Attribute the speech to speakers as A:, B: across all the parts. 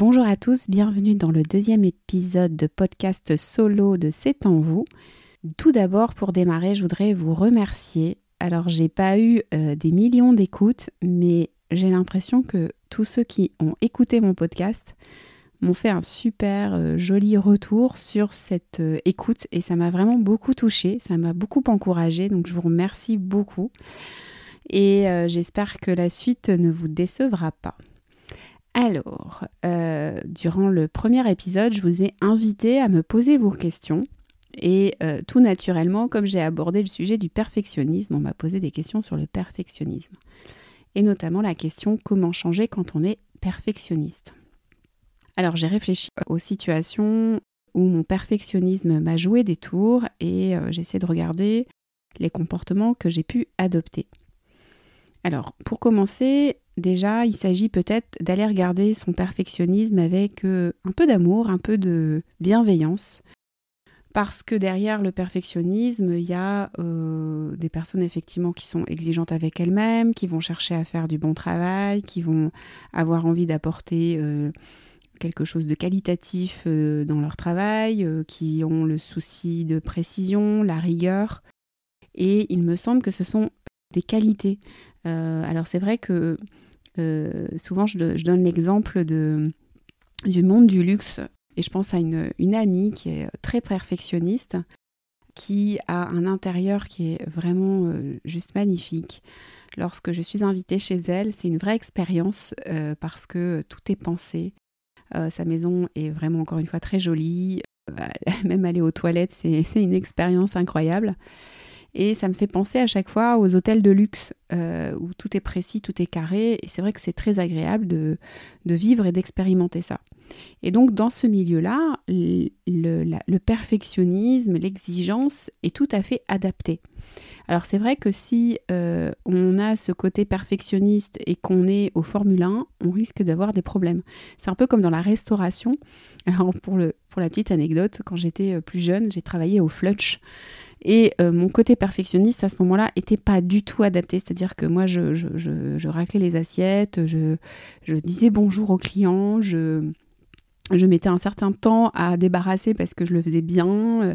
A: Bonjour à tous, bienvenue dans le deuxième épisode de podcast solo de C'est en vous. Tout d'abord, pour démarrer, je voudrais vous remercier. Alors, j'ai pas eu euh, des millions d'écoutes, mais j'ai l'impression que tous ceux qui ont écouté mon podcast m'ont fait un super euh, joli retour sur cette euh, écoute et ça m'a vraiment beaucoup touché, ça m'a beaucoup encouragé, donc je vous remercie beaucoup et j'espère que la suite ne vous décevra pas. Alors, euh, durant le premier épisode, je vous ai invité à me poser vos questions. Et euh, tout naturellement, comme j'ai abordé le sujet du perfectionnisme, on m'a posé des questions sur le perfectionnisme. Et notamment la question comment changer quand on est perfectionniste. Alors j'ai réfléchi aux situations où mon perfectionnisme m'a joué des tours et euh, j'essaie de regarder les comportements que j'ai pu adopter. Alors pour commencer, Déjà, il s'agit peut-être d'aller regarder son perfectionnisme avec euh, un peu d'amour, un peu de bienveillance. Parce que derrière le perfectionnisme, il y a euh, des personnes effectivement qui sont exigeantes avec elles-mêmes, qui vont chercher à faire du bon travail, qui vont avoir envie d'apporter euh, quelque chose de qualitatif dans leur travail, qui ont le souci de précision, la rigueur. Et il me semble que ce sont des qualités. alors c'est vrai que euh, souvent, je, donne l'exemple du monde du luxe. Et je pense à une, amie qui est très perfectionniste, qui a un intérieur qui est vraiment euh, juste magnifique. Lorsque je suis invitée chez elle, c'est une vraie expérience euh, parce que tout est pensé. sa maison est vraiment encore une fois très jolie. même aller aux toilettes, c'est une expérience incroyable. Et ça me fait penser à chaque fois aux hôtels de luxe euh, où tout est précis, tout est carré. Et c'est vrai que c'est très agréable de, vivre et d'expérimenter ça. Et donc dans ce milieu-là, le, perfectionnisme, l'exigence est tout à fait adapté. Alors c'est vrai que si euh, on a ce côté perfectionniste et qu'on est au Formule 1, on risque d'avoir des problèmes. C'est un peu comme dans la restauration. Alors pour, la petite anecdote, quand j'étais euh, plus jeune, j'ai travaillé au Flutch. Et euh, mon côté perfectionniste à ce moment-là n'était pas du tout adapté. C'est-à-dire que moi, je, raclais les assiettes, je, disais bonjour aux clients, je, mettais un certain temps à débarrasser parce que je le faisais bien. Euh,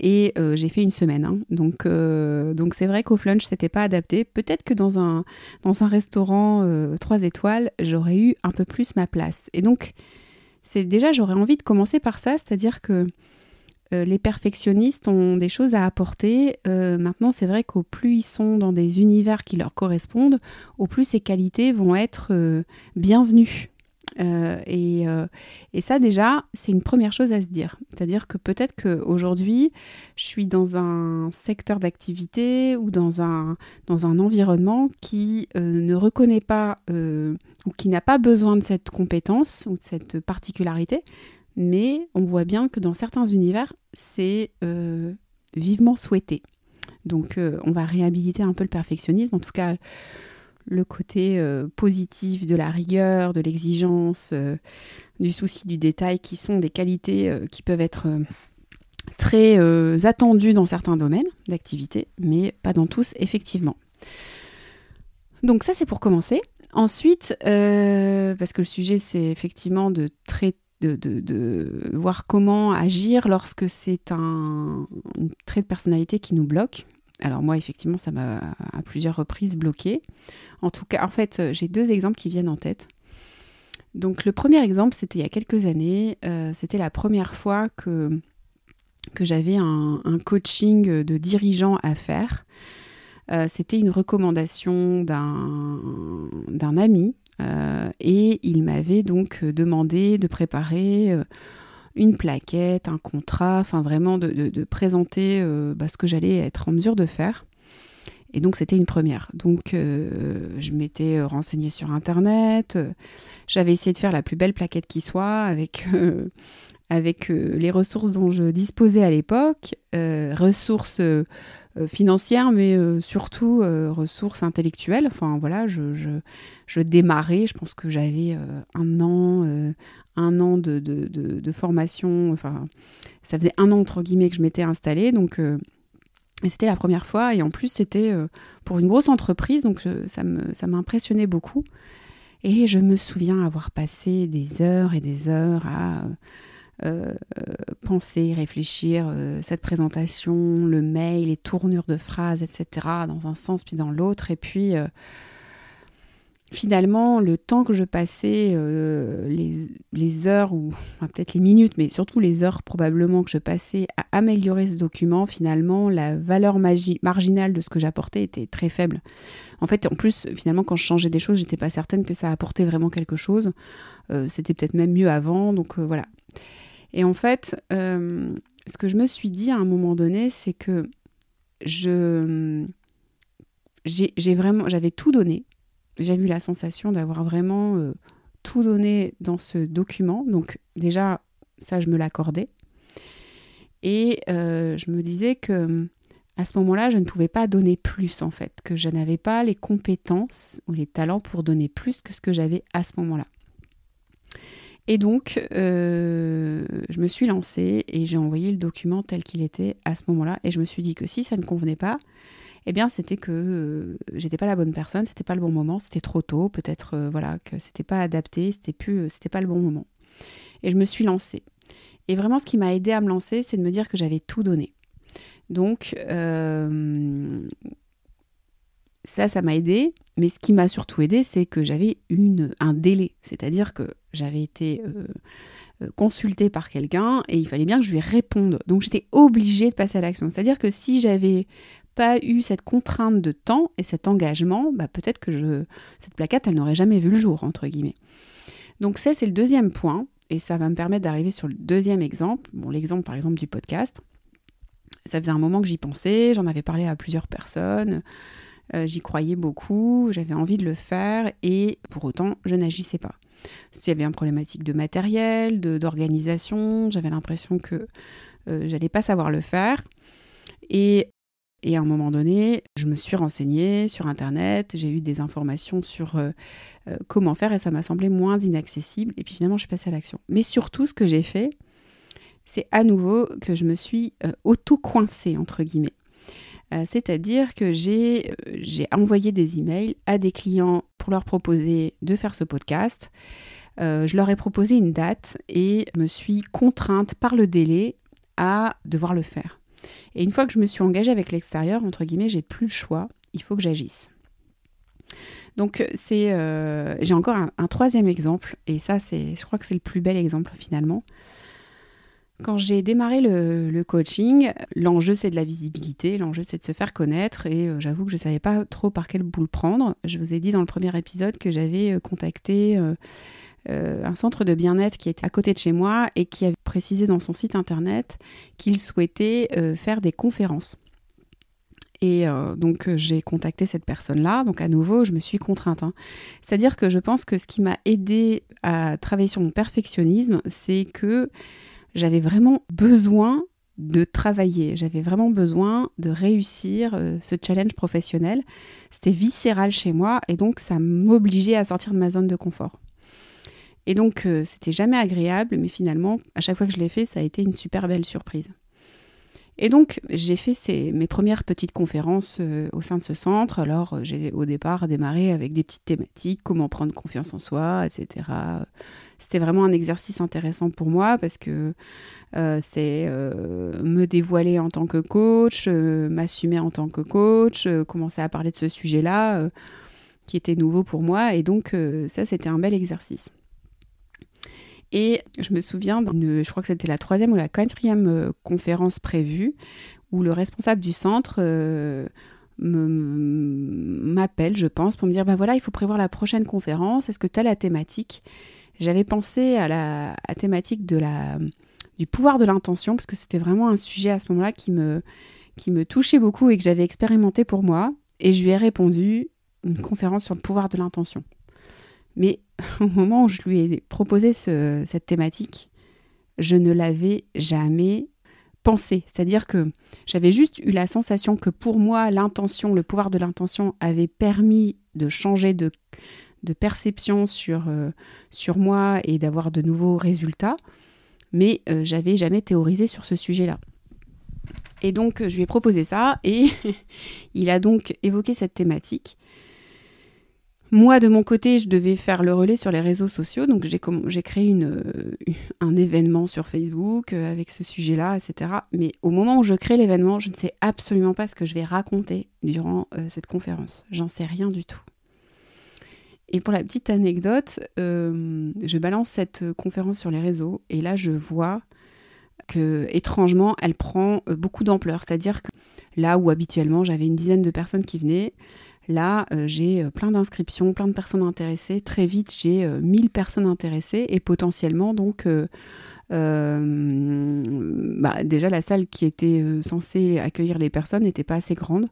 A: et euh, j'ai fait une semaine. Hein. Donc, donc c'est vrai qu'au flunch, c'était pas adapté. Peut-être que dans un, dans un restaurant 3 étoiles, j'aurais eu un peu plus ma place. Et donc, c'est déjà, j'aurais envie de commencer par ça, c'est-à-dire que euh, les perfectionnistes ont des choses à apporter. Euh, maintenant, c'est vrai qu'au plus ils sont dans des univers qui leur correspondent, au plus ces qualités vont être euh, bienvenues. Et, ça, déjà, c'est une première chose à se dire. C'est-à-dire que peut-être qu'aujourd'hui, je suis dans un secteur d'activité ou dans un, dans un environnement qui ne reconnaît pas ou qui n'a pas besoin de cette compétence ou de cette particularité, mais on voit bien que dans certains univers, c'est euh, vivement souhaité. Donc euh, on va réhabiliter un peu le perfectionnisme, en tout cas le côté euh, positif de la rigueur, de l'exigence, du souci du détail, qui sont des qualités qui peuvent être très attendues dans certains domaines d'activité, mais pas dans tous, effectivement. Donc ça c'est pour commencer. Ensuite, parce que le sujet c'est effectivement de traiter de, voir comment agir lorsque c'est un, trait de personnalité qui nous bloque. Alors moi, effectivement, ça m'a à plusieurs reprises bloqué. En tout cas, en fait, j'ai deux exemples qui viennent en tête. Donc le premier exemple, c'était il y a quelques années. Euh, c'était la première fois que, j'avais un, coaching de dirigeant à faire. Euh, c'était une recommandation d'un ami euh, et il m'avait donc euh, demandé de préparer euh, une plaquette, un contrat, enfin vraiment de, présenter bah, ce que j'allais être en mesure de faire. Et donc c'était une première. Donc je m'étais renseignée sur Internet, j'avais essayé de faire la plus belle plaquette qui soit avec, avec les ressources dont je disposais à l'époque, ressources euh, financière, mais euh, surtout euh, ressources intellectuelles. Enfin voilà, je, je, démarrais, je pense que j'avais un an, un an de, de, de, formation, enfin ça faisait un an entre guillemets que je m'étais installée, donc c'était la première fois et en plus c'était pour une grosse entreprise, donc ça m'impressionnait beaucoup. Et je me souviens avoir passé des heures et des heures à euh, penser, réfléchir euh, cette présentation, le mail, les tournures de phrases, etc., dans un sens puis dans l'autre. Et puis, euh, finalement, le temps que je passais, les, heures, ou peut-être les minutes, mais surtout les heures probablement que je passais à améliorer ce document, finalement, la valeur marginale de ce que j'apportais était très faible. En fait, en plus, finalement, quand je changeais des choses, j'étais pas certaine que ça apportait vraiment quelque chose. C'était peut-être même mieux avant, donc voilà. Et en fait, euh, ce que je me suis dit à un moment donné, c'est que j'ai vraiment j'avais tout donné. J'ai eu la sensation d'avoir vraiment euh, tout donné dans ce document. Donc déjà, ça, je me l'accordais. Et euh, je me disais que à ce moment-là, je ne pouvais pas donner plus en fait, que je n'avais pas les compétences ou les talents pour donner plus que ce que j'avais à ce moment-là. Et donc, euh, je me suis lancée et j'ai envoyé le document tel qu'il était à ce moment-là. Et je me suis dit que si ça ne convenait pas, eh bien, c'était que euh, j'étais pas la bonne personne, c'était pas le bon moment, c'était trop tôt, peut-être euh, voilà que c'était pas adapté, c'était plus, c'était pas le bon moment. Et je me suis lancée. Et vraiment, ce qui m'a aidé à me lancer, c'est de me dire que j'avais tout donné. Donc, ça, ça m'a aidé. Mais ce qui m'a surtout aidé, c'est que j'avais une, un délai. C'est-à-dire que j'avais été euh, euh, consultée par quelqu'un et il fallait bien que je lui réponde. Donc j'étais obligée de passer à l'action. C'est-à-dire que si j'avais pas eu cette contrainte de temps et cet engagement, bah peut-être que je, cette plaquette, elle n'aurait jamais vu le jour, entre guillemets. Donc ça, c'est le deuxième point. Et ça va me permettre d'arriver sur le deuxième exemple. Bon, l'exemple, par exemple, du podcast. Ça faisait un moment que j'y pensais, j'en avais parlé à plusieurs personnes. Euh, j'y croyais beaucoup, j'avais envie de le faire et pour autant, je n'agissais pas. Il y avait une problématique de matériel, d'organisation, j'avais l'impression que euh, j'allais pas savoir le faire. Et, à un moment donné, je me suis renseignée sur Internet, j'ai eu des informations sur euh, comment faire et ça m'a semblé moins inaccessible. Et puis finalement, je suis passée à l'action. Mais surtout, ce que j'ai fait, c'est à nouveau que je me suis auto-coincée, entre guillemets. Euh, c'est-à-dire que euh, j'ai envoyé des emails à des clients pour leur proposer de faire ce podcast. Euh, je leur ai proposé une date et me suis contrainte par le délai à devoir le faire. Et une fois que je me suis engagée avec l'extérieur, entre guillemets, j'ai plus le choix, il faut que j'agisse. Donc c'est, j'ai encore un, troisième exemple, et ça c'est, je crois que c'est le plus bel exemple finalement. Quand j'ai démarré le, coaching, l'enjeu c'est de la visibilité, l'enjeu c'est de se faire connaître et euh, j'avoue que je ne savais pas trop par quel bout le prendre. Je vous ai dit dans le premier épisode que j'avais euh, contacté euh, un centre de bien-être qui était à côté de chez moi et qui avait précisé dans son site internet qu'il souhaitait faire des conférences. Et donc j'ai contacté cette personne-là. Donc à nouveau, je me suis contrainte. Hein. C'est-à-dire que je pense que ce qui m'a aidé à travailler sur mon perfectionnisme, c'est que j'avais vraiment besoin de travailler, j'avais vraiment besoin de réussir euh, ce challenge professionnel. C'était viscéral chez moi et donc ça m'obligeait à sortir de ma zone de confort. Et donc euh, c'était jamais agréable, mais finalement, à chaque fois que je l'ai fait, ça a été une super belle surprise. Et donc, j'ai fait mes premières petites conférences euh, au sein de ce centre. Alors, j'ai au départ démarré avec des petites thématiques, comment prendre confiance en soi, etc c'était vraiment un exercice intéressant pour moi parce que euh, c'est euh, me dévoiler en tant que coach, euh, m'assumer en tant que coach, commencer à parler de ce sujet-là qui était nouveau pour moi. Et donc ça, c'était un bel exercice. Et je me souviens, je crois que c'était la troisième ou la quatrième conférence prévue, où le responsable du centre m'appelle, je pense, pour me dire, ben voilà, il faut prévoir la prochaine conférence, est-ce que tu as la thématique? J'avais pensé à la thématique de la, du pouvoir de l'intention, parce que c'était vraiment un sujet à ce moment-là qui me, qui me touchait beaucoup et que j'avais expérimenté pour moi. Et je lui ai répondu une conférence sur le pouvoir de l'intention. Mais au moment où je lui ai proposé cette thématique, je ne l'avais jamais pensé. C'est-à-dire que j'avais juste eu la sensation que pour moi, l'intention, le pouvoir de l'intention avait permis de changer de, perception sur, euh, sur moi et d'avoir de nouveaux résultats, mais euh, j'avais jamais théorisé sur ce sujet-là. Et donc je lui ai proposé ça et il a donc évoqué cette thématique. Moi, de mon côté, je devais faire le relais sur les réseaux sociaux, donc j'ai créé euh, un événement sur Facebook euh, avec ce sujet-là, etc. Mais au moment où je crée l'événement, je ne sais absolument pas ce que je vais raconter durant euh, cette conférence. J'en sais rien du tout. Et pour la petite anecdote, je balance cette conférence sur les réseaux et là, je vois que étrangement, elle prend beaucoup d'ampleur. C'est-à-dire que là où habituellement j'avais une dizaine de personnes qui venaient, Là, euh, j'ai euh, plein d'inscriptions, plein de personnes intéressées. Très vite, j'ai 1000 euh, personnes intéressées et potentiellement, donc, bah, déjà la salle qui était censée accueillir les personnes n'était pas assez grande.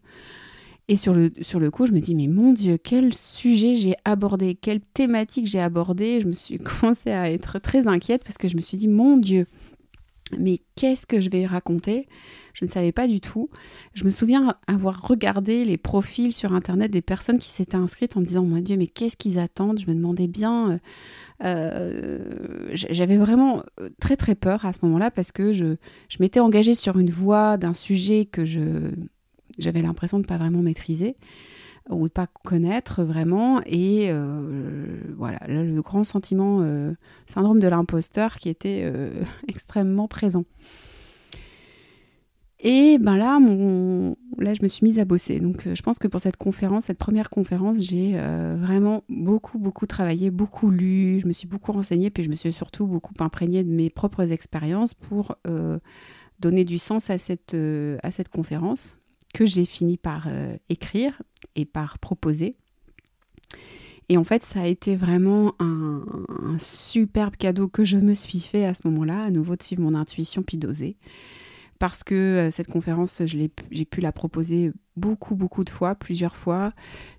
A: Et sur le, sur le coup, je me dis, mais mon Dieu, quel sujet j'ai abordé, quelle thématique j'ai abordé. Je me suis commencé à être très inquiète parce que je me suis dit, mon Dieu, mais qu'est-ce que je vais raconter? Je ne savais pas du tout. Je me souviens avoir regardé les profils sur Internet des personnes qui s'étaient inscrites en me disant, mon Dieu, mais qu'est-ce qu'ils attendent? Je me demandais bien... Euh, euh, j'avais vraiment euh, très très peur à ce moment-là parce que je, m'étais engagée sur une voie d'un sujet que je j'avais l'impression de ne pas vraiment maîtriser ou de pas connaître vraiment. Et euh, voilà, le grand sentiment, euh, syndrome de l'imposteur qui était euh, extrêmement présent. Et ben là, mon, là, je me suis mise à bosser. Donc, je pense que pour cette conférence, cette première conférence, j'ai vraiment beaucoup, beaucoup travaillé, beaucoup lu. Je me suis beaucoup renseignée, puis je me suis surtout beaucoup imprégnée de mes propres expériences pour donner du sens à cette, à cette conférence que j'ai fini par écrire et par proposer. Et en fait, ça a été vraiment un, superbe cadeau que je me suis fait à ce moment-là, à nouveau de suivre mon intuition puis d'oser. Parce que euh, cette conférence, j'ai pu la proposer beaucoup, beaucoup de fois, plusieurs fois.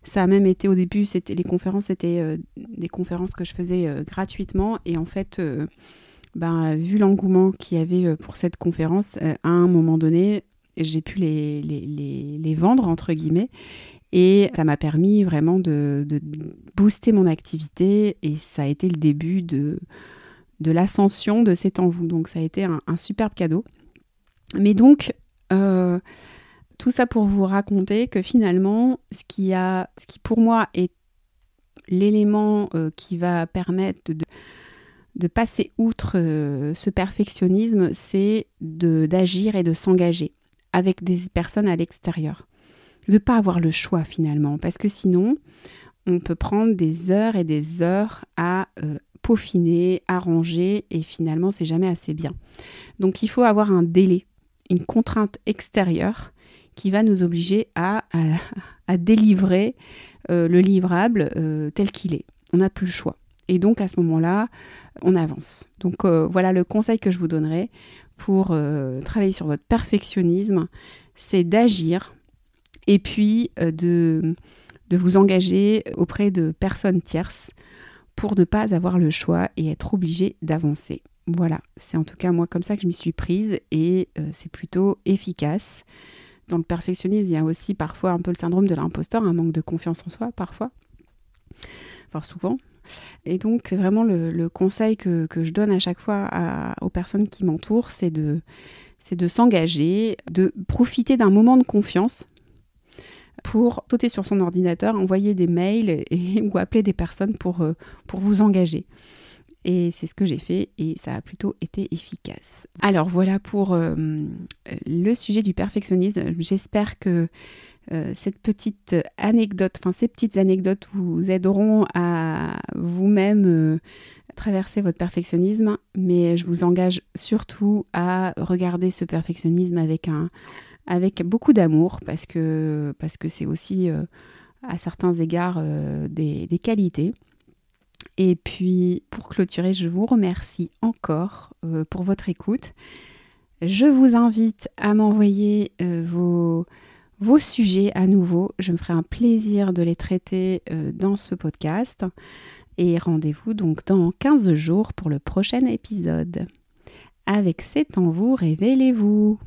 A: Ça a même été au début, les conférences, c'était euh, des conférences que je faisais euh, gratuitement. Et en fait, ben, vu l'engouement qu'il y avait pour cette conférence, à un moment donné, j'ai pu les, les, les, vendre, entre guillemets. Et ça m'a permis vraiment de, booster mon activité et ça a été le début de, de l'ascension de C'est en vous. Donc ça a été un, superbe cadeau. Mais donc, euh, tout ça pour vous raconter que finalement, ce qui, a, ce qui pour moi est l'élément euh, qui va permettre de, de passer outre euh, ce perfectionnisme, c'est d'agir et de s'engager avec des personnes à l'extérieur de ne pas avoir le choix finalement, parce que sinon, on peut prendre des heures et des heures à euh, peaufiner, arranger, et finalement, c'est jamais assez bien. Donc, il faut avoir un délai, une contrainte extérieure qui va nous obliger à, délivrer euh, le livrable euh, tel qu'il est. On n'a plus le choix. Et donc, à ce moment-là, on avance. Donc, voilà le conseil que je vous donnerai pour travailler sur votre perfectionnisme, c'est d'agir et puis euh, de, de vous engager auprès de personnes tierces pour ne pas avoir le choix et être obligé d'avancer. Voilà, c'est en tout cas moi comme ça que je m'y suis prise et euh, c'est plutôt efficace. Dans le perfectionnisme, il y a aussi parfois un peu le syndrome de l'imposteur, un manque de confiance en soi parfois, enfin souvent. Et donc vraiment le, conseil que, je donne à chaque fois aux personnes qui m'entourent, c'est de, s'engager, de profiter d'un moment de confiance pour sauter sur son ordinateur, envoyer des mails ou appeler des personnes pour, euh, pour vous engager. Et c'est ce que j'ai fait et ça a plutôt été efficace. Alors voilà pour euh, le sujet du perfectionnisme. J'espère que euh, cette petite anecdote, enfin ces petites anecdotes vous aideront à vous-même traverser votre perfectionnisme, mais je vous engage surtout à regarder ce perfectionnisme avec un, avec beaucoup d'amour parce que parce que c'est aussi euh, à certains égards euh, des, qualités. Et puis pour clôturer, je vous remercie encore euh, pour votre écoute. Je vous invite à m'envoyer vos, vos sujets à nouveau. Je me ferai un plaisir de les traiter dans ce podcast. Et rendez-vous donc dans 15 jours pour le prochain épisode. Avec C'est en vous, révélez-vous.